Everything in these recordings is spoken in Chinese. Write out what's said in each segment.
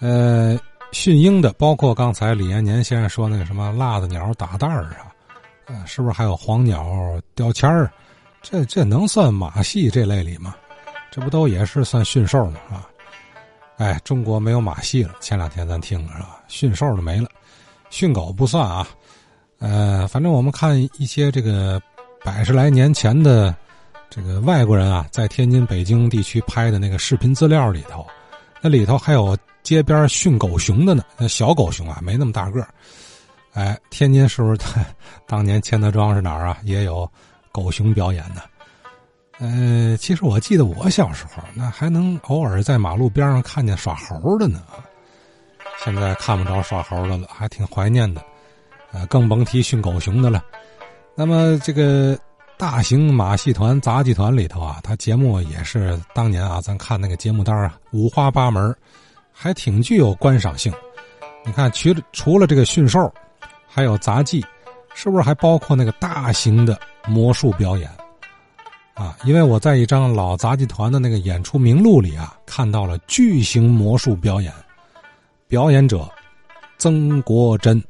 呃，驯鹰的，包括刚才李延年先生说那个什么辣子鸟打蛋儿啊，呃，是不是还有黄鸟叼签儿？这这能算马戏这类里吗？这不都也是算驯兽吗？啊？哎，中国没有马戏了。前两天咱听了是吧？驯兽的没了，驯狗不算啊。呃，反正我们看一些这个百十来年前的这个外国人啊，在天津、北京地区拍的那个视频资料里头，那里头还有街边训狗熊的呢。那小狗熊啊，没那么大个儿。哎，天津是不是当年钱德庄是哪儿啊？也有狗熊表演呢？呃，其实我记得我小时候，那还能偶尔在马路边上看见耍猴的呢。现在看不着耍猴的了，还挺怀念的。呃，更甭提训狗熊的了。那么这个大型马戏团、杂技团里头啊，它节目也是当年啊，咱看那个节目单啊，五花八门，还挺具有观赏性。你看，除除了这个驯兽，还有杂技，是不是还包括那个大型的魔术表演？啊，因为我在一张老杂技团的那个演出名录里啊，看到了巨型魔术表演，表演者曾国珍，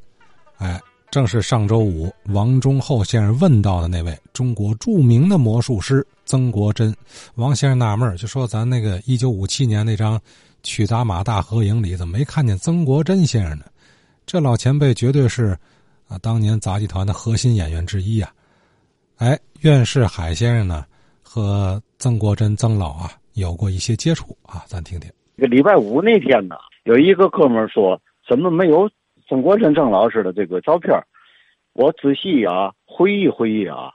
哎，正是上周五王忠厚先生问到的那位中国著名的魔术师曾国珍。王先生纳闷就说：“咱那个一九五七年那张曲达马大合影里，怎么没看见曾国珍先生呢？这老前辈绝对是啊，当年杂技团的核心演员之一啊！哎，院士海先生呢？”和曾国珍曾老啊有过一些接触啊，咱听听。这个礼拜五那天呢，有一个哥们说，怎么没有曾国珍曾老师的这个照片？我仔细啊回忆回忆啊，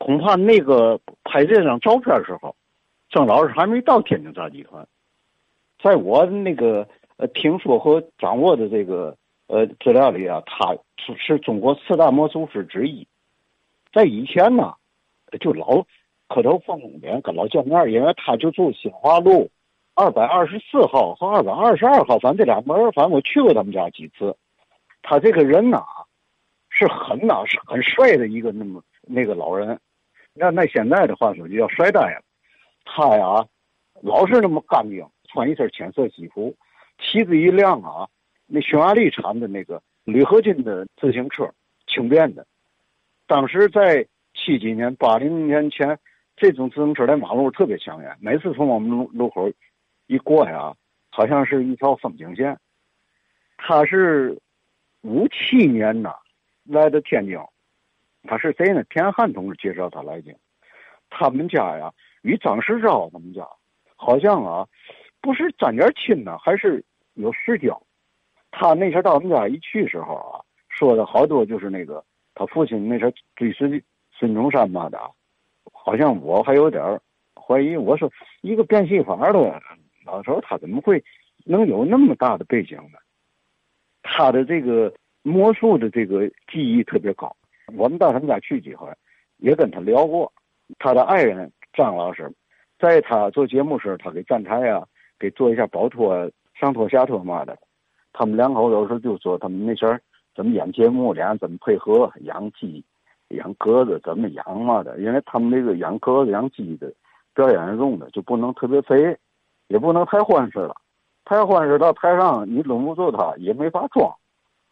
恐怕那个拍这张照片时候，郑老师还没到天津杂技团。在我那个呃听说和掌握的这个呃资料里啊，他是是中国四大魔术师之一。在以前呢，就老。磕头碰脸，跟老见面，因为他就住新华路二百二十四号和二百二十二号，反正这俩门反正我去过他们家几次。他这个人呐，是很呐，是很帅的一个那么那个老人。那那现在的话说就叫帅呆了。他呀，老是那么干净，穿一身浅色西服，骑着一辆啊，那匈牙利产的那个铝合金的自行车，轻便的。当时在七几年、八零年前。这种自行车在马路特别抢眼，每次从我们路路口一过呀，好像是一条风景线。他是五七年呐来的天津，他是谁呢？田汉同志介绍他来的。他们家呀与张世钊他们家好像啊不是沾点亲呢，还是有世交。他那前到我们家一去时候啊，说的好多就是那个他父亲那前追随孙中山嘛的。好像我还有点怀疑，我说一个变戏法的老头，他怎么会能有那么大的背景呢？他的这个魔术的这个技艺特别高。我们到他们家去几回，也跟他聊过。他的爱人张老师，在他做节目时，他给站台啊，给做一下保托、上托下托嘛的。他们两口有时候就说他们那前怎么演节目，俩人怎么配合养鸡。养鸽子怎么养嘛的？因为他们那个养鸽子、养鸡的表演用的就不能特别肥，也不能太欢实了。太欢实到台上你拢不住他，也没法装，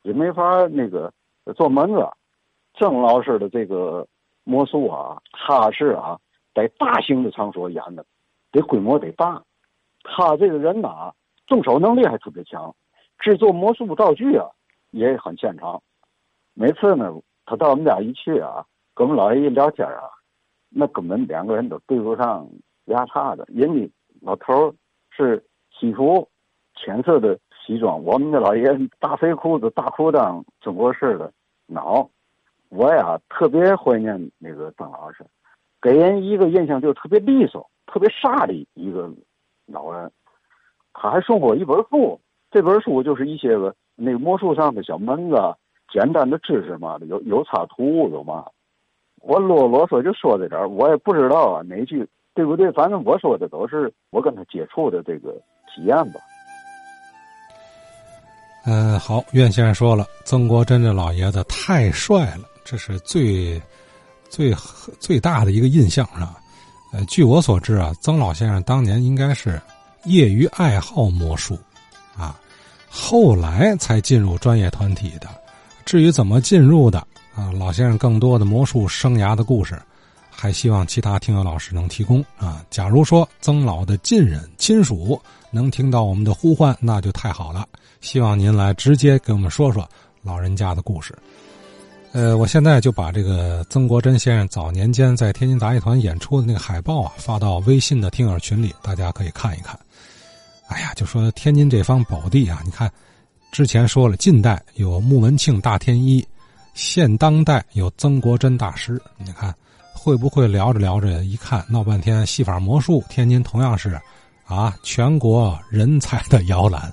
也没法那个做门子。郑老师的这个魔术啊，他是啊，在大型的场所演的，得规模得大。他这个人呐，动手能力还特别强，制作魔术道具啊也很擅长。每次呢。他到我们家一去啊，跟我们老爷一聊天啊，那根本两个人都对不上牙叉子。人家老头是西服浅色的西装，我们的老爷大肥裤子、大裤裆，中国式的孬。我呀特别怀念那个曾老师，给人一个印象就是特别利索、特别飒的一个老人。他还送过一本书，这本书就是一些个那个魔术上的小门子。简单的知识嘛的，有有插图有嘛，我啰啰嗦就说这点我也不知道啊哪句对不对，反正我说的都是我跟他接触的这个体验吧。嗯，好，苑先生说了，曾国珍这老爷子太帅了，这是最最最大的一个印象是吧？呃，据我所知啊，曾老先生当年应该是业余爱好魔术，啊。后来才进入专业团体的。至于怎么进入的啊，老先生更多的魔术生涯的故事，还希望其他听友老师能提供啊。假如说曾老的近人亲属能听到我们的呼唤，那就太好了。希望您来直接给我们说说老人家的故事。呃，我现在就把这个曾国珍先生早年间在天津杂艺团演出的那个海报啊发到微信的听友群里，大家可以看一看。哎呀，就说天津这方宝地啊，你看，之前说了，近代有穆文庆大天一，现当代有曾国珍大师。你看，会不会聊着聊着，一看闹半天戏法魔术，天津同样是啊全国人才的摇篮。